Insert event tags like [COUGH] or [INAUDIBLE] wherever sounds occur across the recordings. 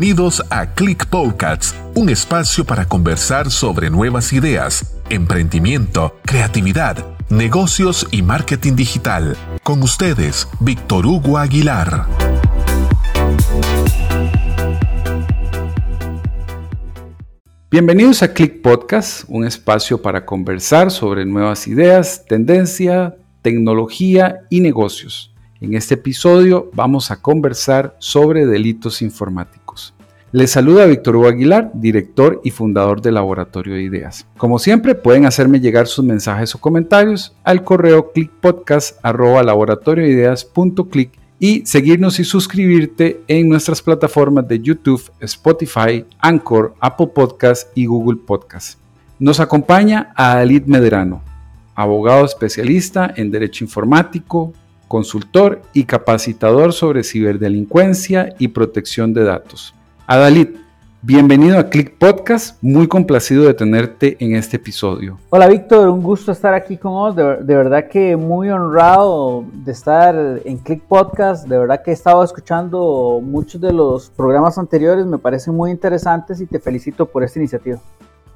Bienvenidos a Click Podcasts, un espacio para conversar sobre nuevas ideas, emprendimiento, creatividad, negocios y marketing digital. Con ustedes, Víctor Hugo Aguilar. Bienvenidos a Click Podcast, un espacio para conversar sobre nuevas ideas, tendencia, tecnología y negocios. En este episodio vamos a conversar sobre delitos informáticos. Les saluda Víctor Hugo Aguilar, director y fundador del Laboratorio de Ideas. Como siempre, pueden hacerme llegar sus mensajes o comentarios al correo clickpodcast.laboratoriodeideas.click y seguirnos y suscribirte en nuestras plataformas de YouTube, Spotify, Anchor, Apple Podcast y Google Podcast. Nos acompaña a Alit Medrano, abogado especialista en Derecho Informático, consultor y capacitador sobre ciberdelincuencia y protección de datos. Adalid, bienvenido a Click Podcast, muy complacido de tenerte en este episodio. Hola Víctor, un gusto estar aquí con vos, de, verdad que muy honrado de estar en Click Podcast, de verdad que he estado escuchando muchos de los programas anteriores, me parecen muy interesantes y te felicito por esta iniciativa.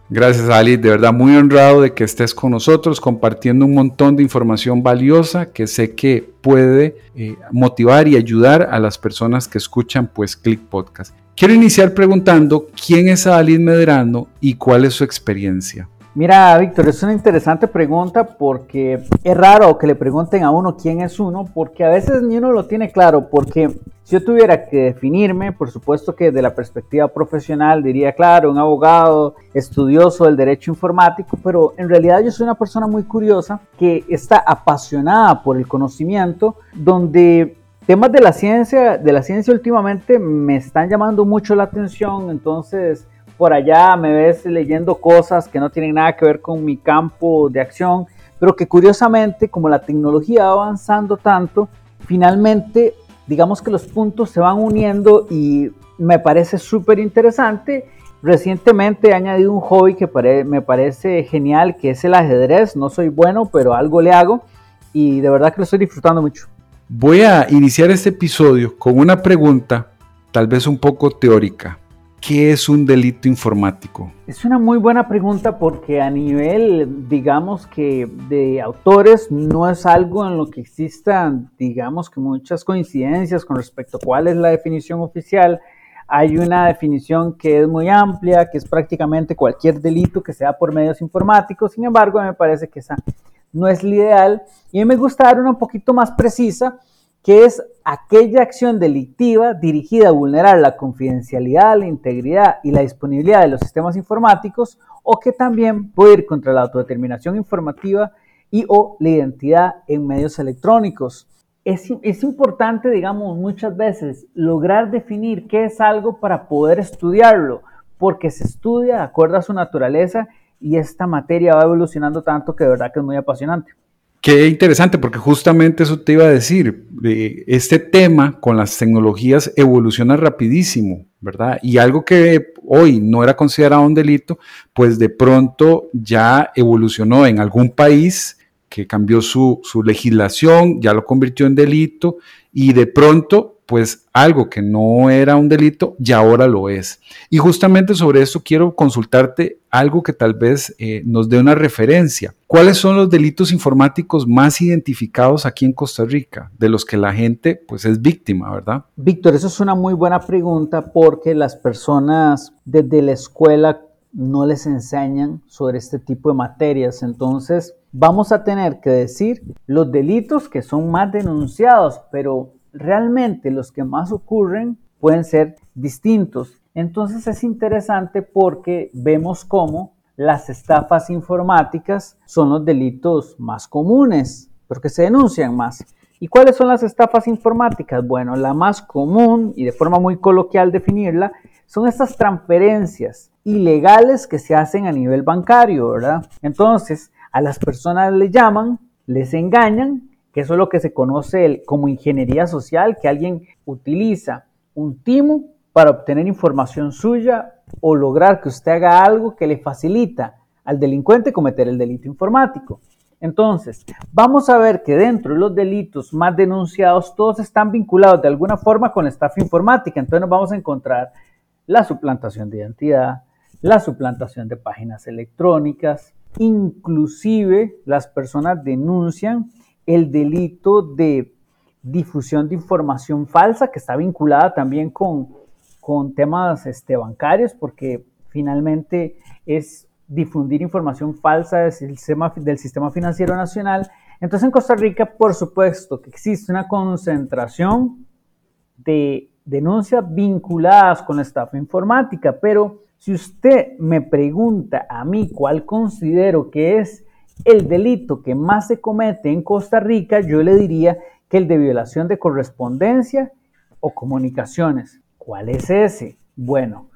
Gracias Ali, de verdad muy honrado de que estés con nosotros compartiendo un montón de información valiosa que sé que puede eh, motivar y ayudar a las personas que escuchan pues Click Podcast. Quiero iniciar preguntando quién es Ali Medrano y cuál es su experiencia. Mira, Víctor, es una interesante pregunta porque es raro que le pregunten a uno quién es uno, porque a veces ni uno lo tiene claro, porque si yo tuviera que definirme, por supuesto que desde la perspectiva profesional diría, claro, un abogado estudioso del derecho informático, pero en realidad yo soy una persona muy curiosa que está apasionada por el conocimiento, donde temas de la ciencia, de la ciencia últimamente me están llamando mucho la atención, entonces por allá me ves leyendo cosas que no tienen nada que ver con mi campo de acción, pero que curiosamente, como la tecnología va avanzando tanto, finalmente, digamos que los puntos se van uniendo y me parece súper interesante. Recientemente he añadido un hobby que me parece genial, que es el ajedrez. No soy bueno, pero algo le hago y de verdad que lo estoy disfrutando mucho. Voy a iniciar este episodio con una pregunta, tal vez un poco teórica. ¿Qué es un delito informático? Es una muy buena pregunta porque a nivel, digamos que de autores, no es algo en lo que existan, digamos que muchas coincidencias con respecto a cuál es la definición oficial. Hay una definición que es muy amplia, que es prácticamente cualquier delito que sea por medios informáticos. Sin embargo, me parece que esa no es la ideal. Y a mí me gusta dar una un poquito más precisa que es aquella acción delictiva dirigida a vulnerar la confidencialidad, la integridad y la disponibilidad de los sistemas informáticos o que también puede ir contra la autodeterminación informativa y o la identidad en medios electrónicos. Es, es, importante, digamos, muchas veces lograr definir qué es algo para poder estudiarlo, porque se estudia de acuerdo a su naturaleza y esta materia va evolucionando tanto que de verdad que es muy apasionante. Qué interesante, porque justamente eso te iba a decir. Este tema con las tecnologías evoluciona rapidísimo, ¿verdad? Y algo que hoy no era considerado un delito, pues de pronto ya evolucionó en algún país que cambió su, su legislación, ya lo convirtió en delito y de pronto pues algo que no era un delito y ahora lo es. Y justamente sobre eso quiero consultarte algo que tal vez eh, nos dé una referencia. ¿Cuáles son los delitos informáticos más identificados aquí en Costa Rica, de los que la gente pues es víctima, verdad? Víctor, eso es una muy buena pregunta porque las personas desde la escuela no les enseñan sobre este tipo de materias. Entonces, vamos a tener que decir los delitos que son más denunciados, pero realmente los que más ocurren pueden ser distintos. Entonces es interesante porque vemos cómo las estafas informáticas son los delitos más comunes, porque se denuncian más. ¿Y cuáles son las estafas informáticas? Bueno, la más común y de forma muy coloquial definirla son estas transferencias ilegales que se hacen a nivel bancario, ¿verdad? Entonces, a las personas le llaman, les engañan que eso es lo que se conoce como ingeniería social, que alguien utiliza un timo para obtener información suya o lograr que usted haga algo que le facilita al delincuente cometer el delito informático. Entonces, vamos a ver que dentro de los delitos más denunciados, todos están vinculados de alguna forma con la estafa informática. Entonces nos vamos a encontrar la suplantación de identidad, la suplantación de páginas electrónicas, inclusive las personas denuncian el delito de difusión de información falsa que está vinculada también con, con temas este, bancarios porque finalmente es difundir información falsa del sistema, del sistema financiero nacional. Entonces en Costa Rica, por supuesto, que existe una concentración de denuncias vinculadas con la estafa informática, pero si usted me pregunta a mí cuál considero que es el delito que más se comete en Costa Rica, yo le diría que el de violación de correspondencia o comunicaciones. ¿Cuál es ese? Bueno,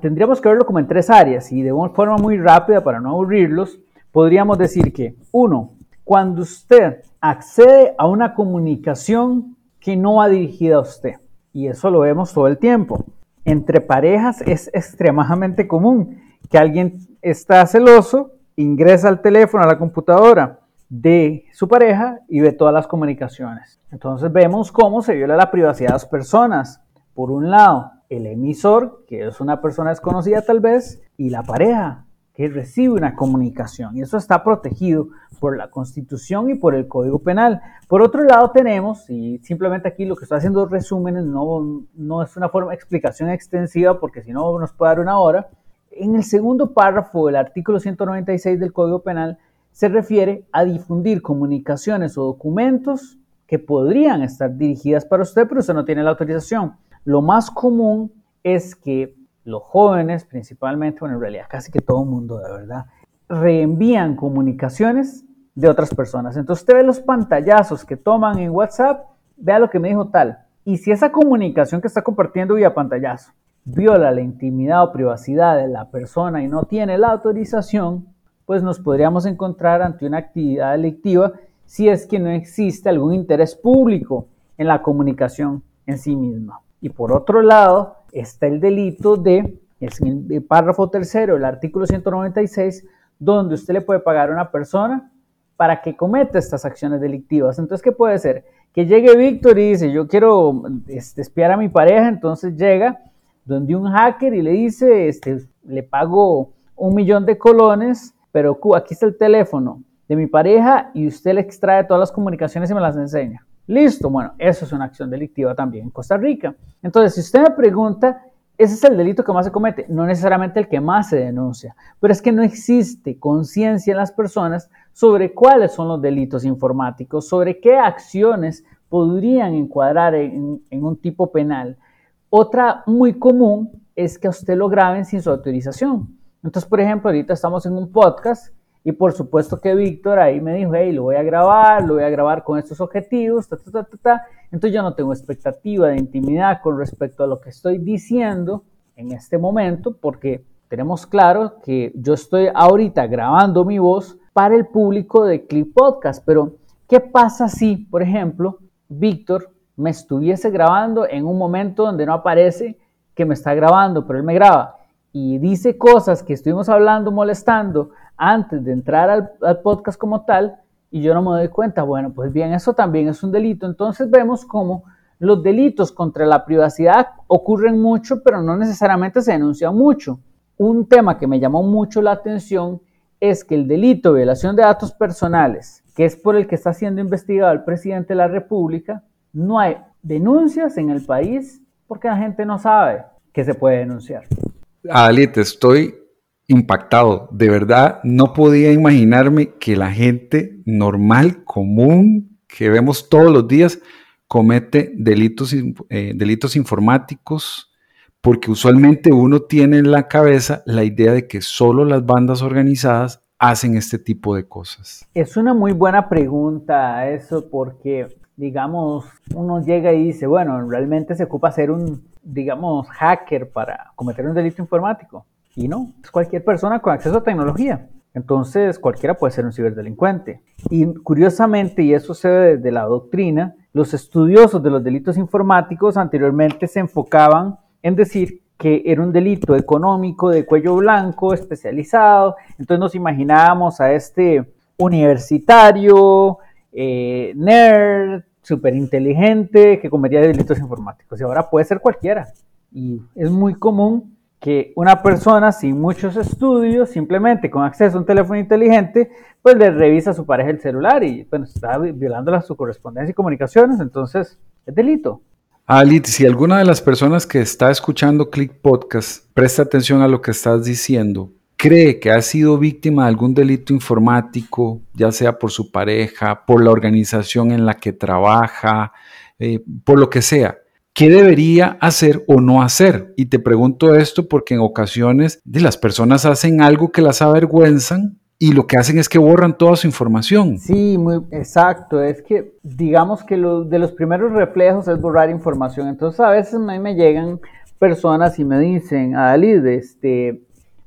tendríamos que verlo como en tres áreas y de una forma muy rápida para no aburrirlos, podríamos decir que, uno, cuando usted accede a una comunicación que no va dirigida a usted, y eso lo vemos todo el tiempo. Entre parejas es extremadamente común que alguien está celoso, ingresa al teléfono, a la computadora de su pareja y ve todas las comunicaciones. Entonces vemos cómo se viola la privacidad de las personas. Por un lado, el emisor, que es una persona desconocida tal vez, y la pareja, que recibe una comunicación. Y eso está protegido por la Constitución y por el Código Penal. Por otro lado tenemos, y simplemente aquí lo que estoy haciendo resúmenes, no, no es una forma de explicación extensiva porque si no nos puede dar una hora. En el segundo párrafo del artículo 196 del Código Penal se refiere a difundir comunicaciones o documentos que podrían estar dirigidas para usted, pero usted no tiene la autorización. Lo más común es que los jóvenes principalmente, bueno, en realidad casi que todo el mundo, de verdad, reenvían comunicaciones de otras personas. Entonces usted ve los pantallazos que toman en WhatsApp, vea lo que me dijo tal. Y si esa comunicación que está compartiendo vía pantallazo viola la intimidad o privacidad de la persona y no tiene la autorización, pues nos podríamos encontrar ante una actividad delictiva si es que no existe algún interés público en la comunicación en sí misma. Y por otro lado, está el delito de, el párrafo tercero del artículo 196, donde usted le puede pagar a una persona para que cometa estas acciones delictivas. Entonces, ¿qué puede ser? Que llegue Víctor y dice, yo quiero este, espiar a mi pareja, entonces llega donde un hacker y le dice, este, le pago un millón de colones, pero aquí está el teléfono de mi pareja y usted le extrae todas las comunicaciones y me las enseña. Listo, bueno, eso es una acción delictiva también en Costa Rica. Entonces, si usted me pregunta, ese es el delito que más se comete, no necesariamente el que más se denuncia, pero es que no existe conciencia en las personas sobre cuáles son los delitos informáticos, sobre qué acciones podrían encuadrar en, en un tipo penal. Otra muy común es que a usted lo graben sin su autorización. Entonces, por ejemplo, ahorita estamos en un podcast y por supuesto que Víctor ahí me dijo, hey, lo voy a grabar, lo voy a grabar con estos objetivos, ta, ta, ta, Entonces yo no tengo expectativa de intimidad con respecto a lo que estoy diciendo en este momento, porque tenemos claro que yo estoy ahorita grabando mi voz para el público de Clip Podcast, pero ¿qué pasa si, por ejemplo, Víctor me estuviese grabando en un momento donde no aparece que me está grabando, pero él me graba y dice cosas que estuvimos hablando, molestando, antes de entrar al, podcast como tal y yo no me doy cuenta. Bueno, pues bien, eso también es un delito. Entonces vemos cómo los delitos contra la privacidad ocurren mucho, pero no necesariamente se denuncian mucho. Un tema que me llamó mucho la atención es que el delito de violación de datos personales, que es por el que está siendo investigado el presidente de la República, no hay denuncias en el país porque la gente no sabe que se puede denunciar. Ali, te estoy impactado. De verdad, no podía imaginarme que la gente normal, común, que vemos todos los días, comete delitos, eh, delitos informáticos, porque usualmente uno tiene en la cabeza la idea de que solo las bandas organizadas hacen este tipo de cosas. Es una muy buena pregunta eso, porque digamos, uno llega y dice, bueno, realmente se ocupa ser un, digamos, hacker para cometer un delito informático. Y no, es cualquier persona con acceso a tecnología. Entonces, cualquiera puede ser un ciberdelincuente. Y curiosamente, y eso se ve de la doctrina, los estudiosos de los delitos informáticos anteriormente se enfocaban en decir que era un delito económico de cuello blanco, especializado. Entonces nos imaginábamos a este universitario, eh, nerd, súper inteligente, que cometía delitos informáticos. Y ahora puede ser cualquiera. Y es muy común que una persona sin muchos estudios, simplemente con acceso a un teléfono inteligente, pues le revisa a su pareja el celular y bueno, está violando su correspondencia y comunicaciones, entonces es delito. Ali, si alguna de las personas que está escuchando Click Podcast presta atención a lo que estás diciendo, cree que ha sido víctima de algún delito informático, ya sea por su pareja, por la organización en la que trabaja, eh, por lo que sea, ¿Qué debería hacer o no hacer? Y te pregunto esto porque en ocasiones las personas hacen algo que las avergüenzan y lo que hacen es que borran toda su información. Sí, muy exacto. Es que digamos que de los primeros reflejos es borrar información. Entonces a veces a mí me llegan personas y me dicen, Alid, este,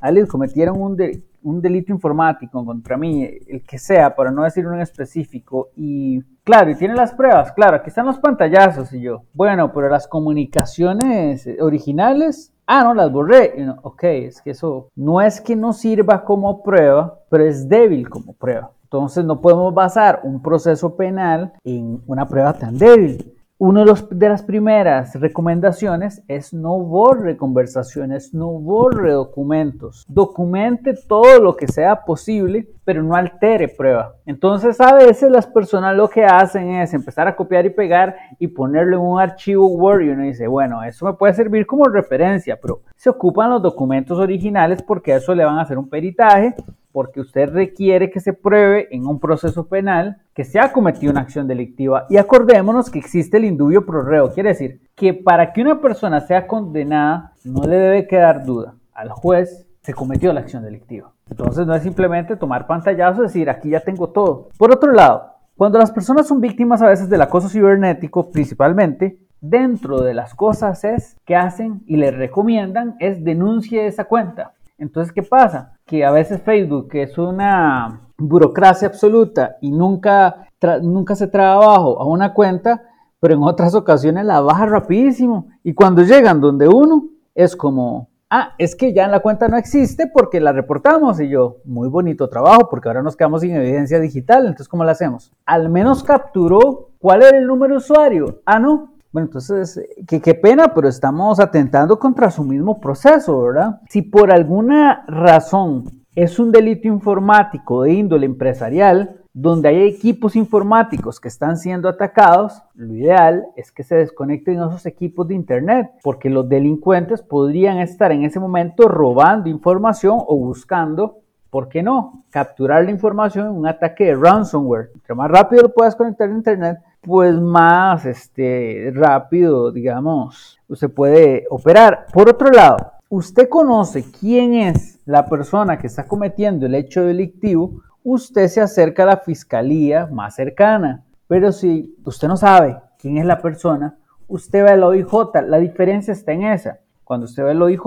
Alid, cometieron un, un delito informático contra mí, el que sea, para no decir un específico, y Claro, y tiene las pruebas, claro, aquí están los pantallazos y yo, bueno, pero las comunicaciones originales, ah, no, las borré. No, ok, es que eso no es que no sirva como prueba, pero es débil como prueba. Entonces no podemos basar un proceso penal en una prueba tan débil. Una de, las primeras recomendaciones es no borre conversaciones, no borre documentos. Documente todo lo que sea posible, pero no altere prueba. Entonces a veces las personas lo que hacen es empezar a copiar y pegar y ponerlo en un archivo Word y uno dice, bueno, eso me puede servir como referencia, pero se ocupan los documentos originales porque a eso le van a hacer un peritaje porque usted requiere que se pruebe en un proceso penal que se ha cometido una acción delictiva. Y acordémonos que existe el indubio pro reo, quiere decir que para que una persona sea condenada no le debe quedar duda al juez se cometió la acción delictiva. Entonces no es simplemente tomar pantallazos y decir aquí ya tengo todo. Por otro lado, cuando las personas son víctimas a veces del acoso cibernético, principalmente, dentro de las cosas es que hacen y les recomiendan es denuncie esa cuenta. Entonces, ¿qué pasa? Que a veces Facebook, es una burocracia absoluta y nunca, nunca se trae abajo a una cuenta, pero en otras ocasiones la baja rapidísimo. Y cuando llegan donde uno, es como, ah, es que ya en la cuenta no existe porque la reportamos. Y yo, muy bonito trabajo, porque ahora nos quedamos sin evidencia digital. Entonces, ¿cómo la hacemos? Al menos capturó cuál era el número de usuario. Ah, no, bueno, entonces, qué, pena, pero estamos atentando contra su mismo proceso, ¿verdad? Si por alguna razón es un delito informático de índole empresarial, donde hay equipos informáticos que están siendo atacados, lo ideal es que se desconecten esos equipos de Internet, porque los delincuentes podrían estar en ese momento robando información o buscando, ¿por qué no?, capturar la información en un ataque de ransomware. Entre más rápido lo puedas conectar a Internet, pues más este, rápido, digamos, se puede operar. Por otro lado, usted conoce quién es la persona que está cometiendo el hecho delictivo, usted se acerca a la fiscalía más cercana. Pero si usted no sabe quién es la persona, usted va al OIJ. La diferencia está en esa. Cuando usted va al OIJ,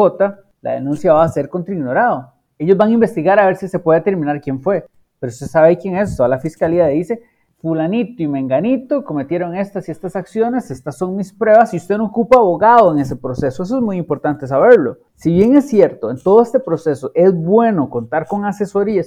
la denuncia va a ser contra ignorado. Ellos van a investigar a ver si se puede determinar quién fue. Pero usted sabe quién es, toda la fiscalía dice, fulanito y menganito cometieron estas y estas acciones, estas son mis pruebas y usted no ocupa abogado en ese proceso. Eso es muy importante saberlo. Si bien es cierto, en todo este proceso es bueno contar con asesoría,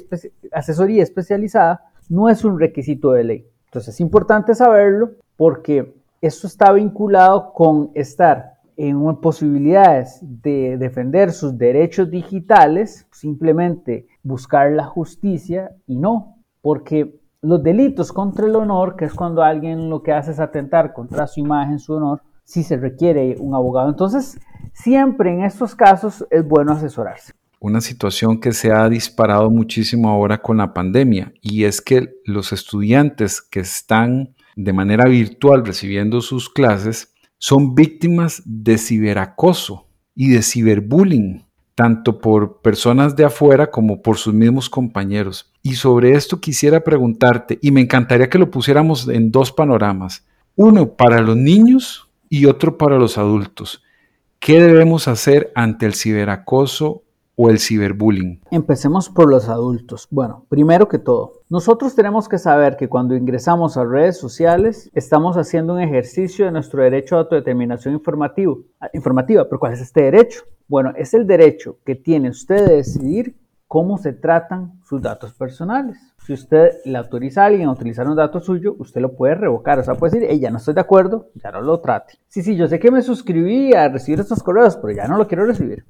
asesoría especializada, no es un requisito de ley. Entonces es importante saberlo porque eso está vinculado con estar en posibilidades de defender sus derechos digitales, simplemente buscar la justicia y no, porque los delitos contra el honor, que es cuando alguien lo que hace es atentar contra su imagen, su honor, sí se requiere un abogado. Entonces, siempre en estos casos es bueno asesorarse. Una situación que se ha disparado muchísimo ahora con la pandemia y es que los estudiantes que están de manera virtual recibiendo sus clases son víctimas de ciberacoso y de ciberbullying tanto por personas de afuera como por sus mismos compañeros. Y sobre esto quisiera preguntarte, y me encantaría que lo pusiéramos en dos panoramas, uno para los niños y otro para los adultos. ¿Qué debemos hacer ante el ciberacoso o el ciberbullying? Empecemos por los adultos. Bueno, primero que todo, nosotros tenemos que saber que cuando ingresamos a redes sociales estamos haciendo un ejercicio de nuestro derecho a autodeterminación informativa. ¿Pero cuál es este derecho? Bueno, es el derecho que tiene usted de decidir cómo se tratan sus datos personales. Si usted le autoriza a alguien a utilizar un dato suyo, usted lo puede revocar. O sea, puede decir, hey, ya no estoy de acuerdo, ya no lo trate. Sí, sí, yo sé que me suscribí a recibir estos correos, pero ya no lo quiero recibir.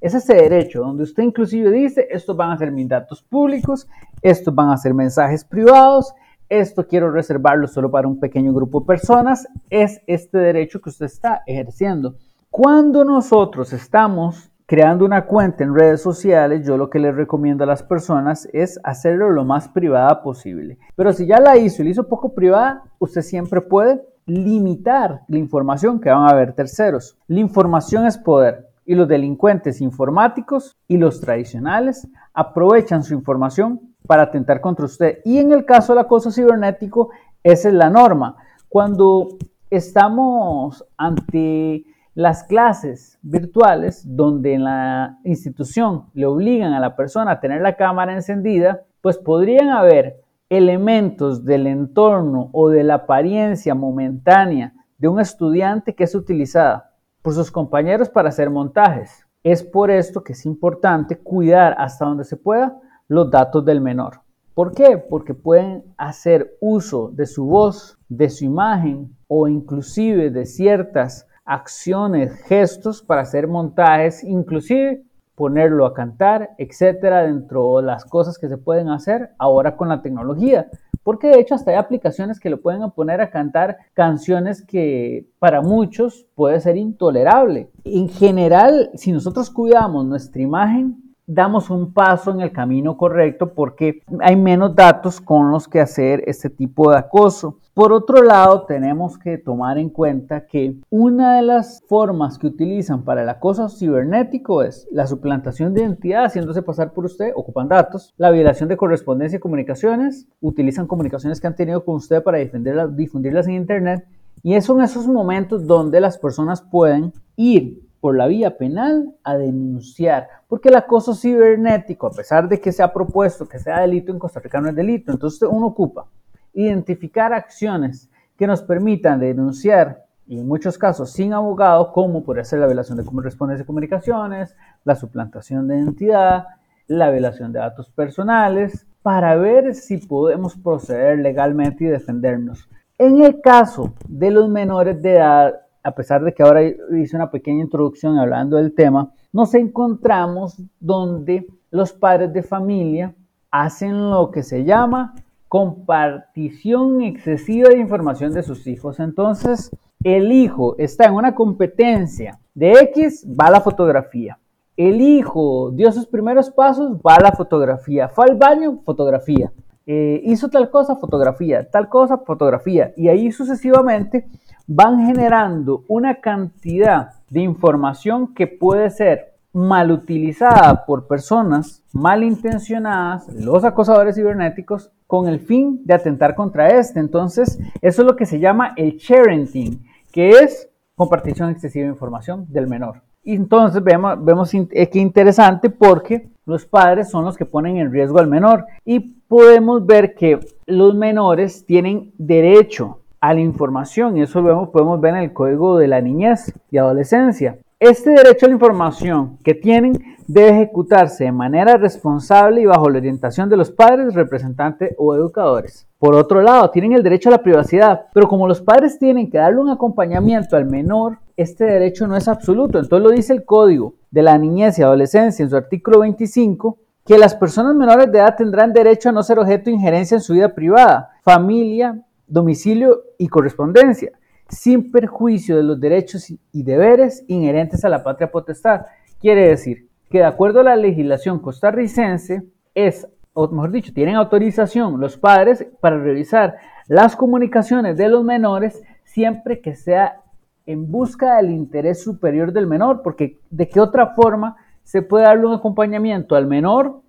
Es ese derecho donde usted inclusive dice, estos van a ser mis datos públicos, estos van a ser mensajes privados, esto quiero reservarlo solo para un pequeño grupo de personas. Es este derecho que usted está ejerciendo. Cuando nosotros estamos creando una cuenta en redes sociales, yo lo que les recomiendo a las personas es hacerlo lo más privada posible. Pero si ya la hizo y la hizo poco privada, usted siempre puede limitar la información que van a ver terceros. La información es poder y los delincuentes informáticos y los tradicionales aprovechan su información para atentar contra usted. Y en el caso del acoso cibernético, esa es la norma. Cuando estamos ante las clases virtuales, donde en la institución le obligan a la persona a tener la cámara encendida, pues podrían haber elementos del entorno o de la apariencia momentánea de un estudiante que es utilizada por sus compañeros para hacer montajes. Es por esto que es importante cuidar hasta donde se pueda los datos del menor. ¿Por qué? Porque pueden hacer uso de su voz, de su imagen o inclusive de ciertas acciones, gestos para hacer montajes, inclusive ponerlo a cantar, etcétera, dentro de las cosas que se pueden hacer ahora con la tecnología. Porque de hecho hasta hay aplicaciones que lo pueden poner a cantar canciones que para muchos puede ser intolerable. En general, si nosotros cuidamos nuestra imagen, damos un paso en el camino correcto porque hay menos datos con los que hacer este tipo de acoso. Por otro lado, tenemos que tomar en cuenta que una de las formas que utilizan para el acoso cibernético es la suplantación de identidad, haciéndose pasar por usted, ocupan datos, la violación de correspondencia y comunicaciones, utilizan comunicaciones que han tenido con usted para difundirlas en Internet, y son esos momentos donde las personas pueden ir por la vía penal a denunciar, porque el acoso cibernético, a pesar de que se ha propuesto que sea delito, en Costa Rica no es delito. Entonces uno ocupa identificar acciones que nos permitan denunciar, y en muchos casos sin abogado, como por ser la violación de correspondencia de comunicaciones, la suplantación de identidad, la violación de datos personales, para ver si podemos proceder legalmente y defendernos. En el caso de los menores de edad, a pesar de que ahora hice una pequeña introducción hablando del tema, nos encontramos donde los padres de familia hacen lo que se llama compartición excesiva de información de sus hijos. Entonces, el hijo está en una competencia de X, va la fotografía. El hijo dio sus primeros pasos, va la fotografía. Fue al baño, fotografía. Eh, hizo tal cosa, fotografía. Tal cosa, fotografía. Y ahí sucesivamente van generando una cantidad de información que puede ser mal utilizada por personas malintencionadas, los acosadores cibernéticos, con el fin de atentar contra este. Entonces, eso es lo que se llama el sharing, que es compartición excesiva de información del menor. Y entonces vemos, vemos eh, que interesante porque los padres son los que ponen en riesgo al menor y podemos ver que los menores tienen derecho a la información y eso lo podemos ver en el código de la niñez y adolescencia. Este derecho a la información que tienen debe ejecutarse de manera responsable y bajo la orientación de los padres, representantes o educadores. Por otro lado, tienen el derecho a la privacidad, pero como los padres tienen que darle un acompañamiento al menor, este derecho no es absoluto. Entonces lo dice el Código de la Niñez y Adolescencia en su artículo 25, que las personas menores de edad tendrán derecho a no ser objeto de injerencia en su vida privada, familia, domicilio y correspondencia, sin perjuicio de los derechos y deberes inherentes a la patria potestad. Quiere decir que de acuerdo a la legislación costarricense, es, o mejor dicho, tienen autorización los padres para revisar las comunicaciones de los menores siempre que sea en busca del interés superior del menor, porque de qué otra forma se puede darle un acompañamiento al menor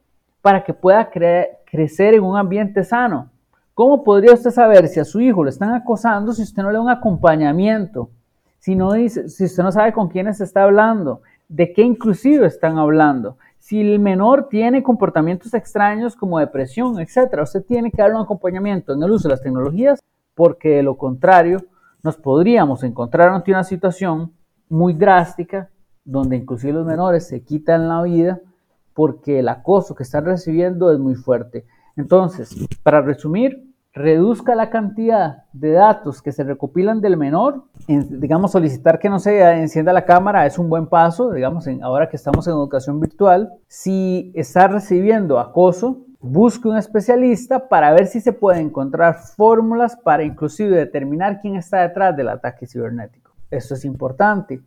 para que pueda crecer en un ambiente sano. ¿Cómo podría usted saber si a su hijo lo están acosando si usted no le da un acompañamiento? Si, no dice, si usted no sabe con quiénes está hablando, de qué inclusive están hablando. Si el menor tiene comportamientos extraños como depresión, etc., usted tiene que darle un acompañamiento en el uso de las tecnologías porque de lo contrario nos podríamos encontrar ante una situación muy drástica donde inclusive los menores se quitan la vida porque el acoso que están recibiendo es muy fuerte. Entonces, para resumir, reduzca la cantidad de datos que se recopilan del menor. digamos, solicitar que no se encienda la cámara es un buen paso, digamos, ahora que estamos en educación virtual. Si está recibiendo acoso, busque un especialista para ver si se puede encontrar fórmulas para inclusive determinar quién está detrás del ataque cibernético. Esto es importante.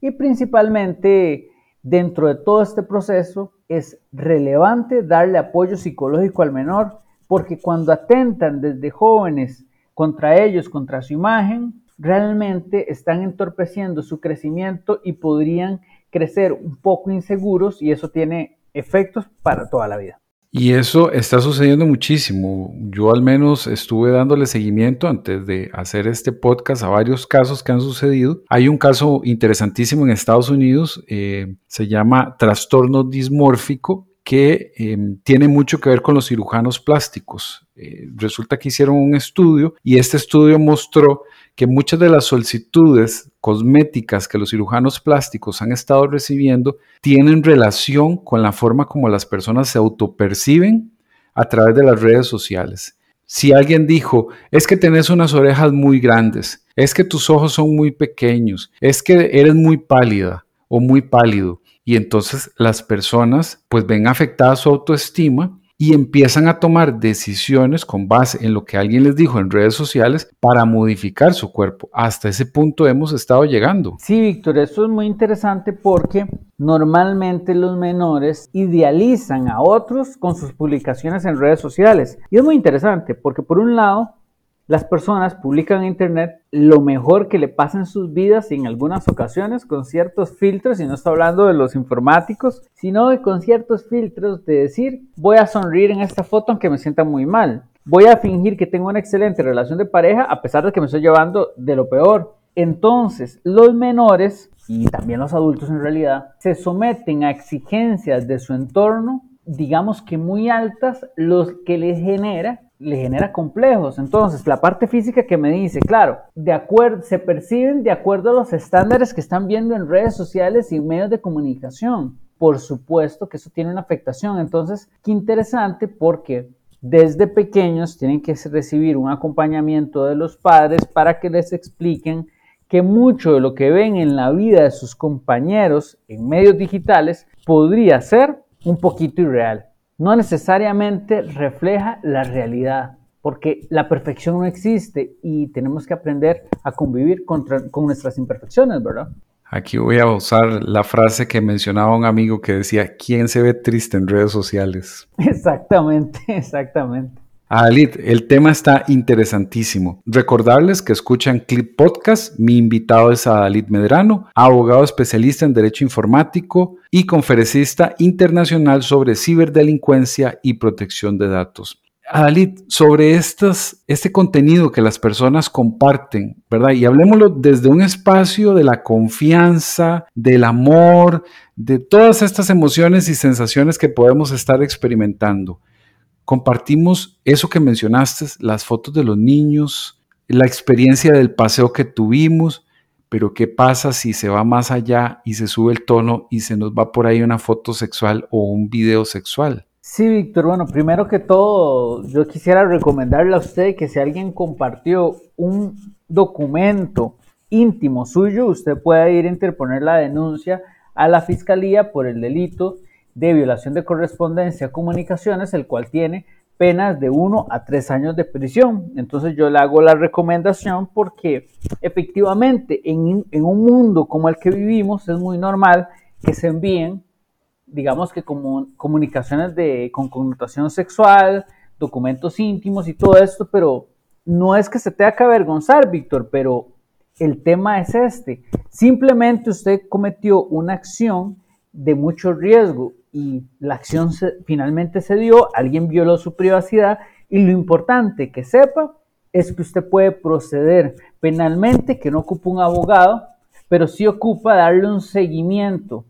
Y principalmente dentro de todo este proceso es relevante darle apoyo psicológico al menor porque cuando atentan desde jóvenes contra ellos, contra su imagen, realmente están entorpeciendo su crecimiento y podrían crecer un poco inseguros y eso tiene efectos para toda la vida. Y eso está sucediendo muchísimo. Yo al menos estuve dándole seguimiento antes de hacer este podcast a varios casos que han sucedido. Hay un caso interesantísimo en Estados Unidos, eh, se llama trastorno dismórfico que em, tiene mucho que ver con los cirujanos plásticos. Eh, resulta que hicieron un estudio y este estudio mostró que muchas de las solicitudes cosméticas que los cirujanos plásticos han estado recibiendo tienen relación con la forma como las personas se autoperciben a través de las redes sociales. Si alguien dijo, es que tenés unas orejas muy grandes, es que tus ojos son muy pequeños, es que eres muy pálida o muy pálido, y entonces las personas pues ven afectada su autoestima y empiezan a tomar decisiones con base en lo que alguien les dijo en redes sociales para modificar su cuerpo. Hasta ese punto hemos estado llegando. Sí, Víctor, eso es muy interesante porque normalmente los menores idealizan a otros con sus publicaciones en redes sociales. Y es muy interesante porque por un lado las personas publican en Internet lo mejor que le pasa en sus vidas y en algunas ocasiones con ciertos filtros, y no estoy hablando de los informáticos, sino con ciertos filtros de decir, voy a sonreír en esta foto aunque me sienta muy mal. Voy a fingir que tengo una excelente relación de pareja a pesar de que me estoy llevando de lo peor. Entonces, los menores y también los adultos en realidad se someten a exigencias de su entorno, digamos que muy altas, los que les genera le genera complejos. Entonces, la parte física que me dice, claro, de acuerdo, se perciben de acuerdo a los estándares que están viendo en redes sociales y medios de comunicación. Por supuesto que eso tiene una afectación. Entonces, qué interesante porque desde pequeños tienen que recibir un acompañamiento de los padres para que les expliquen que mucho de lo que ven en la vida de sus compañeros en medios digitales podría ser un poquito irreal no necesariamente refleja la realidad, porque la perfección no existe y tenemos que aprender a convivir con nuestras imperfecciones, ¿verdad? Aquí voy a usar la frase que mencionaba un amigo que decía, ¿quién se ve triste en redes sociales? [LAUGHS] Exactamente, exactamente. Adalit, el tema está interesantísimo. Recordarles que escuchan Clip Podcast. Mi invitado es Adalit Medrano, abogado especialista en Derecho Informático y conferencista internacional sobre ciberdelincuencia y protección de datos. Adalit, sobre estas, este contenido que las personas comparten, ¿verdad? Y hablemoslo desde un espacio de la confianza, del amor, de todas estas emociones y sensaciones que podemos estar experimentando compartimos eso que mencionaste, las fotos de los niños, la experiencia del paseo que tuvimos, pero ¿qué pasa si se va más allá y se sube el tono y se nos va por ahí una foto sexual o un video sexual? Sí, Víctor, bueno, primero que todo, yo quisiera recomendarle a usted que si alguien compartió un documento íntimo suyo, usted puede ir a interponer la denuncia a la fiscalía por el delito de violación de correspondencia comunicaciones, el cual tiene penas de 1 a 3 años de prisión. Entonces yo le hago la recomendación porque efectivamente en, un mundo como el que vivimos es muy normal que se envíen, digamos que comunicaciones de, con connotación sexual, documentos íntimos y todo esto, pero no es que se tenga que avergonzar, Víctor, pero el tema es este. Simplemente usted cometió una acción de mucho riesgo y la acción finalmente se dio, alguien violó su privacidad y lo importante que sepa es que usted puede proceder penalmente, que no ocupa un abogado, pero sí ocupa darle un seguimiento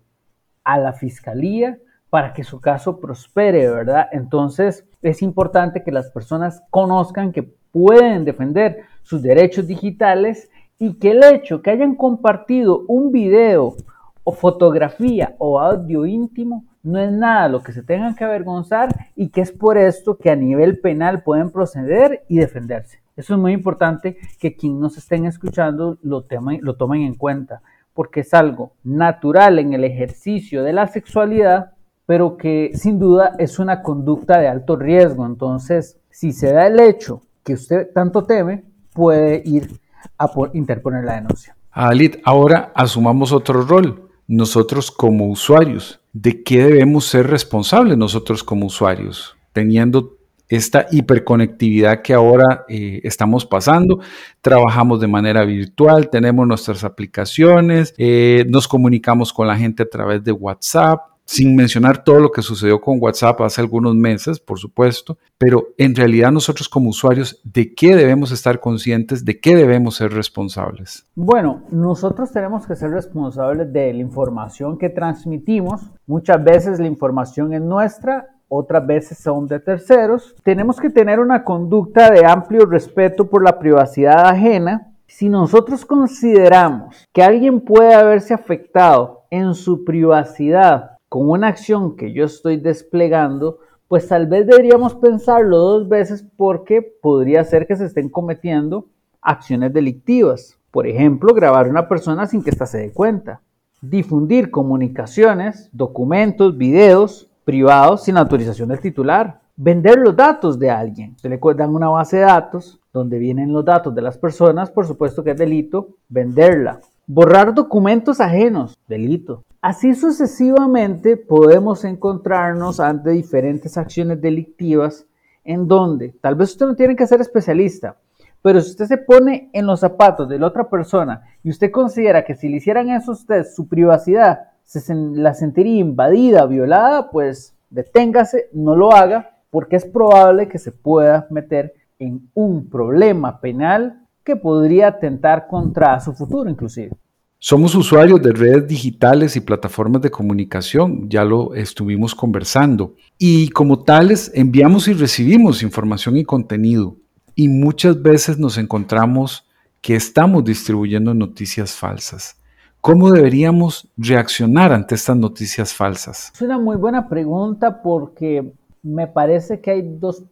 a la fiscalía para que su caso prospere, ¿verdad? Entonces es importante que las personas conozcan que pueden defender sus derechos digitales y que el hecho que hayan compartido un video o fotografía o audio íntimo no es nada lo que se tengan que avergonzar y que es por esto que a nivel penal pueden proceder y defenderse. Eso es muy importante que quien nos estén escuchando lo, lo tomen en cuenta, porque es algo natural en el ejercicio de la sexualidad, pero que sin duda es una conducta de alto riesgo. Entonces, si se da el hecho que usted tanto teme, puede ir a interponer la denuncia. Alit, ahora asumamos otro rol, nosotros como usuarios. ¿De qué debemos ser responsables nosotros como usuarios? Teniendo esta hiperconectividad que ahora eh, estamos pasando. Trabajamos de manera virtual, tenemos nuestras aplicaciones, eh, nos comunicamos con la gente a través de WhatsApp, sin mencionar todo lo que sucedió con WhatsApp hace algunos meses, por supuesto, pero en realidad nosotros como usuarios, ¿de qué debemos estar conscientes? ¿De qué debemos ser responsables? Bueno, nosotros tenemos que ser responsables de la información que transmitimos. Muchas veces la información es nuestra, otras veces son de terceros. Tenemos que tener una conducta de amplio respeto por la privacidad ajena. Si nosotros consideramos que alguien puede haberse afectado en su privacidad con una acción que yo estoy desplegando, pues tal vez deberíamos pensarlo dos veces porque podría ser que se estén cometiendo acciones delictivas. Por ejemplo, grabar a una persona sin que ésta se dé cuenta. Difundir comunicaciones, documentos, videos privados sin autorización del titular. Vender los datos de alguien. Se le dan una base de datos donde vienen los datos de las personas, por supuesto que es delito venderla. Borrar documentos ajenos, delito. Así sucesivamente podemos encontrarnos ante diferentes acciones delictivas en donde tal vez usted no tiene que ser especialista, pero si usted se pone en los zapatos de la otra persona y usted considera que si le hicieran eso a usted, su privacidad se la sentiría invadida, violada, pues deténgase, no lo haga, porque es probable que se pueda meter en un problema penal que podría atentar contra su futuro inclusive. Somos usuarios de redes digitales y plataformas de comunicación, ya lo estuvimos conversando, y como tales enviamos y recibimos información y contenido, y muchas veces nos encontramos que estamos distribuyendo noticias falsas. ¿Cómo deberíamos reaccionar ante estas noticias falsas? Es una muy buena pregunta porque me parece que hay dos,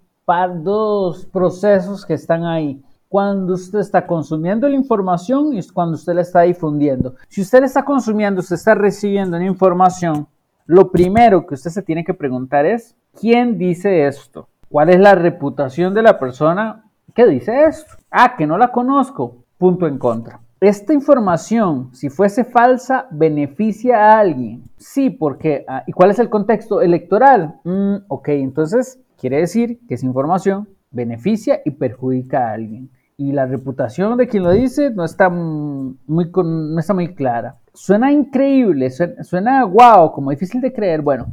dos procesos que están ahí cuando usted está consumiendo la información y cuando usted la está difundiendo. Si usted la está consumiendo, usted está recibiendo una información, lo primero que usted se tiene que preguntar es, ¿quién dice esto? ¿Cuál es la reputación de la persona que dice esto? Ah, que no la conozco. Punto en contra. Esta información, si fuese falsa, beneficia a alguien. Sí, porque... Ah, ¿Y cuál es el contexto electoral? Mm, ok, entonces quiere decir que esa información beneficia y perjudica a alguien y la reputación de quien lo dice no está muy, no está muy clara. Suena increíble, suena, guau, como difícil de creer. Bueno,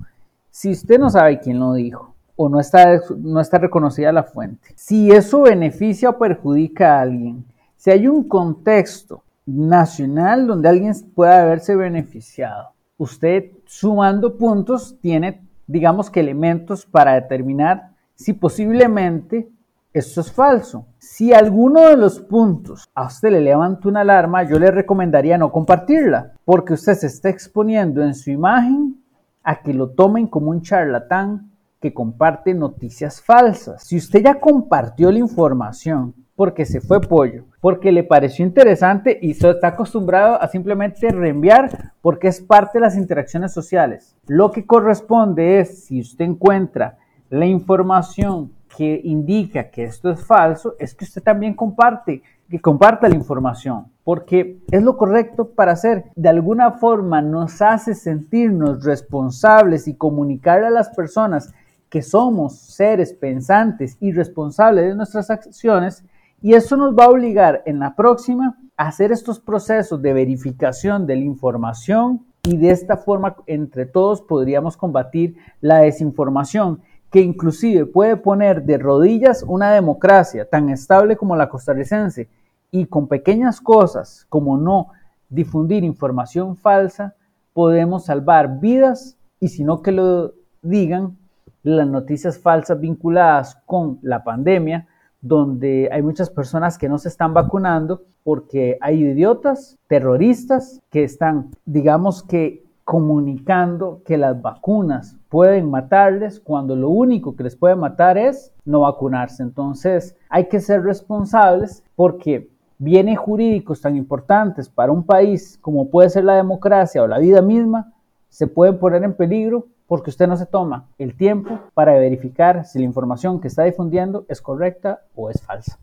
si usted no sabe quién lo dijo o no está, no está reconocida la fuente, si eso beneficia o perjudica a alguien, si hay un contexto nacional donde alguien pueda haberse beneficiado, usted sumando puntos tiene, digamos que elementos para determinar si posiblemente esto es falso. Si alguno de los puntos a usted le levanta una alarma, yo le recomendaría no compartirla, porque usted se está exponiendo en su imagen a que lo tomen como un charlatán que comparte noticias falsas. Si usted ya compartió la información porque se fue pollo, porque le pareció interesante y usted está acostumbrado a simplemente reenviar porque es parte de las interacciones sociales. Lo que corresponde es, si usted encuentra la información que indica que esto es falso es que usted también comparte, que comparta la información, porque es lo correcto para hacer. De alguna forma nos hace sentirnos responsables y comunicarle a las personas que somos seres pensantes y responsables de nuestras acciones y eso nos va a obligar en la próxima a hacer estos procesos de verificación de la información y de esta forma entre todos podríamos combatir la desinformación que inclusive puede poner de rodillas una democracia tan estable como la costarricense y con pequeñas cosas como no difundir información falsa, podemos salvar vidas y si no que lo digan las noticias falsas vinculadas con la pandemia, donde hay muchas personas que no se están vacunando porque hay idiotas, terroristas que están, digamos que comunicando que las vacunas pueden matarles cuando lo único que les puede matar es no vacunarse. Entonces hay que ser responsables porque bienes jurídicos tan importantes para un país como puede ser la democracia o la vida misma se pueden poner en peligro porque usted no se toma el tiempo para verificar si la información que está difundiendo es correcta o es falsa.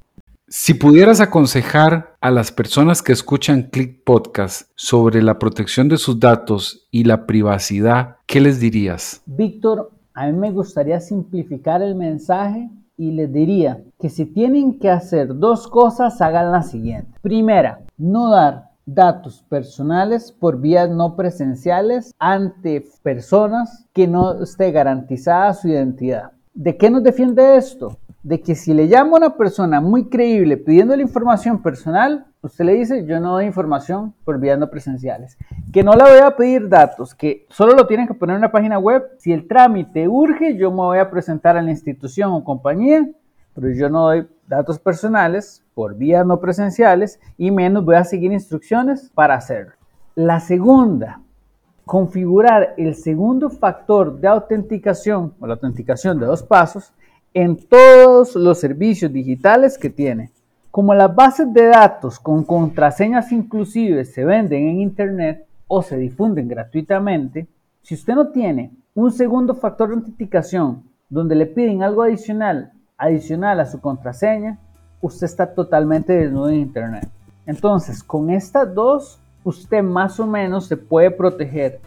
Si pudieras aconsejar a las personas que escuchan Click Podcast sobre la protección de sus datos y la privacidad, ¿qué les dirías? Víctor, a mí me gustaría simplificar el mensaje y les diría que si tienen que hacer dos cosas, hagan la siguiente. Primera, no dar datos personales por vías no presenciales ante personas que no esté garantizada su identidad. ¿De qué nos defiende esto? De que si le llama a una persona muy creíble pidiendo la información personal, usted le dice, yo no doy información por vías no presenciales. Que no le voy a pedir datos, que solo lo tienen que poner en una página web. Si el trámite urge, yo me voy a presentar a la institución o compañía, pero yo no doy datos personales por vías no presenciales y menos voy a seguir instrucciones para hacerlo. La segunda, configurar el segundo factor de autenticación o la autenticación de dos pasos en todos los servicios digitales que tiene. Como las bases de datos con contraseñas inclusive se venden en Internet o se difunden gratuitamente, si usted no tiene un segundo factor de autenticación donde le piden algo adicional, adicional a su contraseña, usted está totalmente desnudo en Internet. Entonces, con estas dos, usted más o menos se puede proteger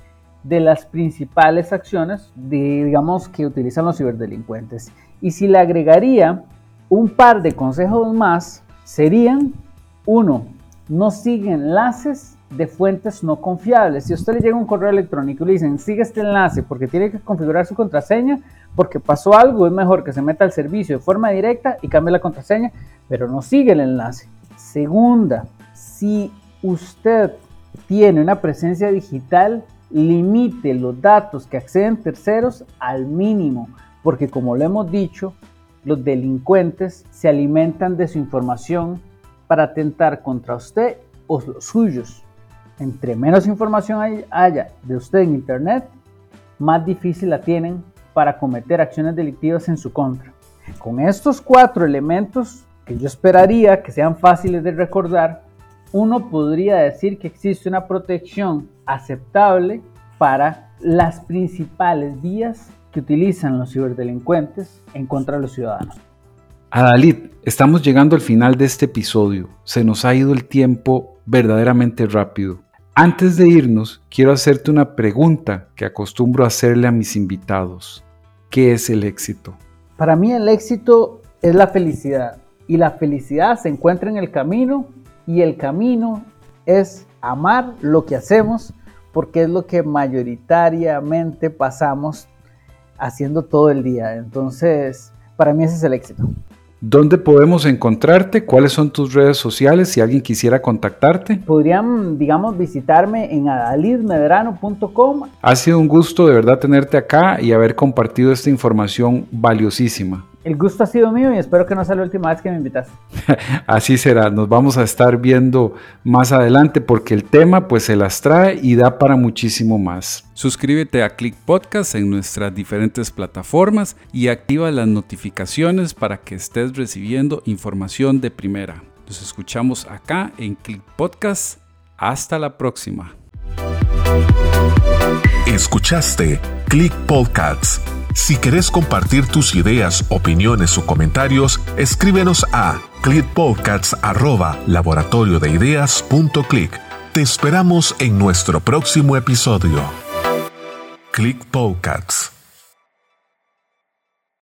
de las principales acciones, digamos, que utilizan los ciberdelincuentes. Y si le agregaría un par de consejos más, serían, uno, no sigue enlaces de fuentes no confiables. Si a usted le llega un correo electrónico y le dicen, sigue este enlace porque tiene que configurar su contraseña, porque pasó algo, es mejor que se meta al servicio de forma directa y cambie la contraseña, pero no sigue el enlace. Segunda, si usted tiene una presencia digital, limite los datos que acceden terceros al mínimo porque como lo hemos dicho, los delincuentes se alimentan de su información para atentar contra usted o los suyos. Entre menos información haya de usted en Internet, más difícil la tienen para cometer acciones delictivas en su contra. Con estos cuatro elementos que yo esperaría que sean fáciles de recordar, uno podría decir que existe una protección aceptable para las principales vías que utilizan los ciberdelincuentes en contra de los ciudadanos. Adalid, estamos llegando al final de este episodio. Se nos ha ido el tiempo verdaderamente rápido. Antes de irnos, quiero hacerte una pregunta que acostumbro hacerle a mis invitados. ¿Qué es el éxito? Para mí el éxito es la felicidad y la felicidad se encuentra en el camino y el camino es amar lo que hacemos porque es lo que mayoritariamente pasamos haciendo todo el día. Entonces, para mí ese es el éxito. ¿Dónde podemos encontrarte? ¿Cuáles son tus redes sociales si alguien quisiera contactarte? Podrían, digamos, visitarme en adalidmedrano.com. Ha sido un gusto de verdad tenerte acá y haber compartido esta información valiosísima. El gusto ha sido mío y espero que no sea la última vez que me invitas. [LAUGHS] Así será, nos vamos a estar viendo más adelante porque el tema pues se las trae y da para muchísimo más. Suscríbete a Click Podcast en nuestras diferentes plataformas y activa las notificaciones para que estés recibiendo información de primera. Nos escuchamos acá en Click Podcast. Hasta la próxima. Escuchaste Click Podcasts si querés compartir tus ideas, opiniones o comentarios, escríbenos a clickpodcasts.laboratoriodeideas.click. Te esperamos en nuestro próximo episodio. Click.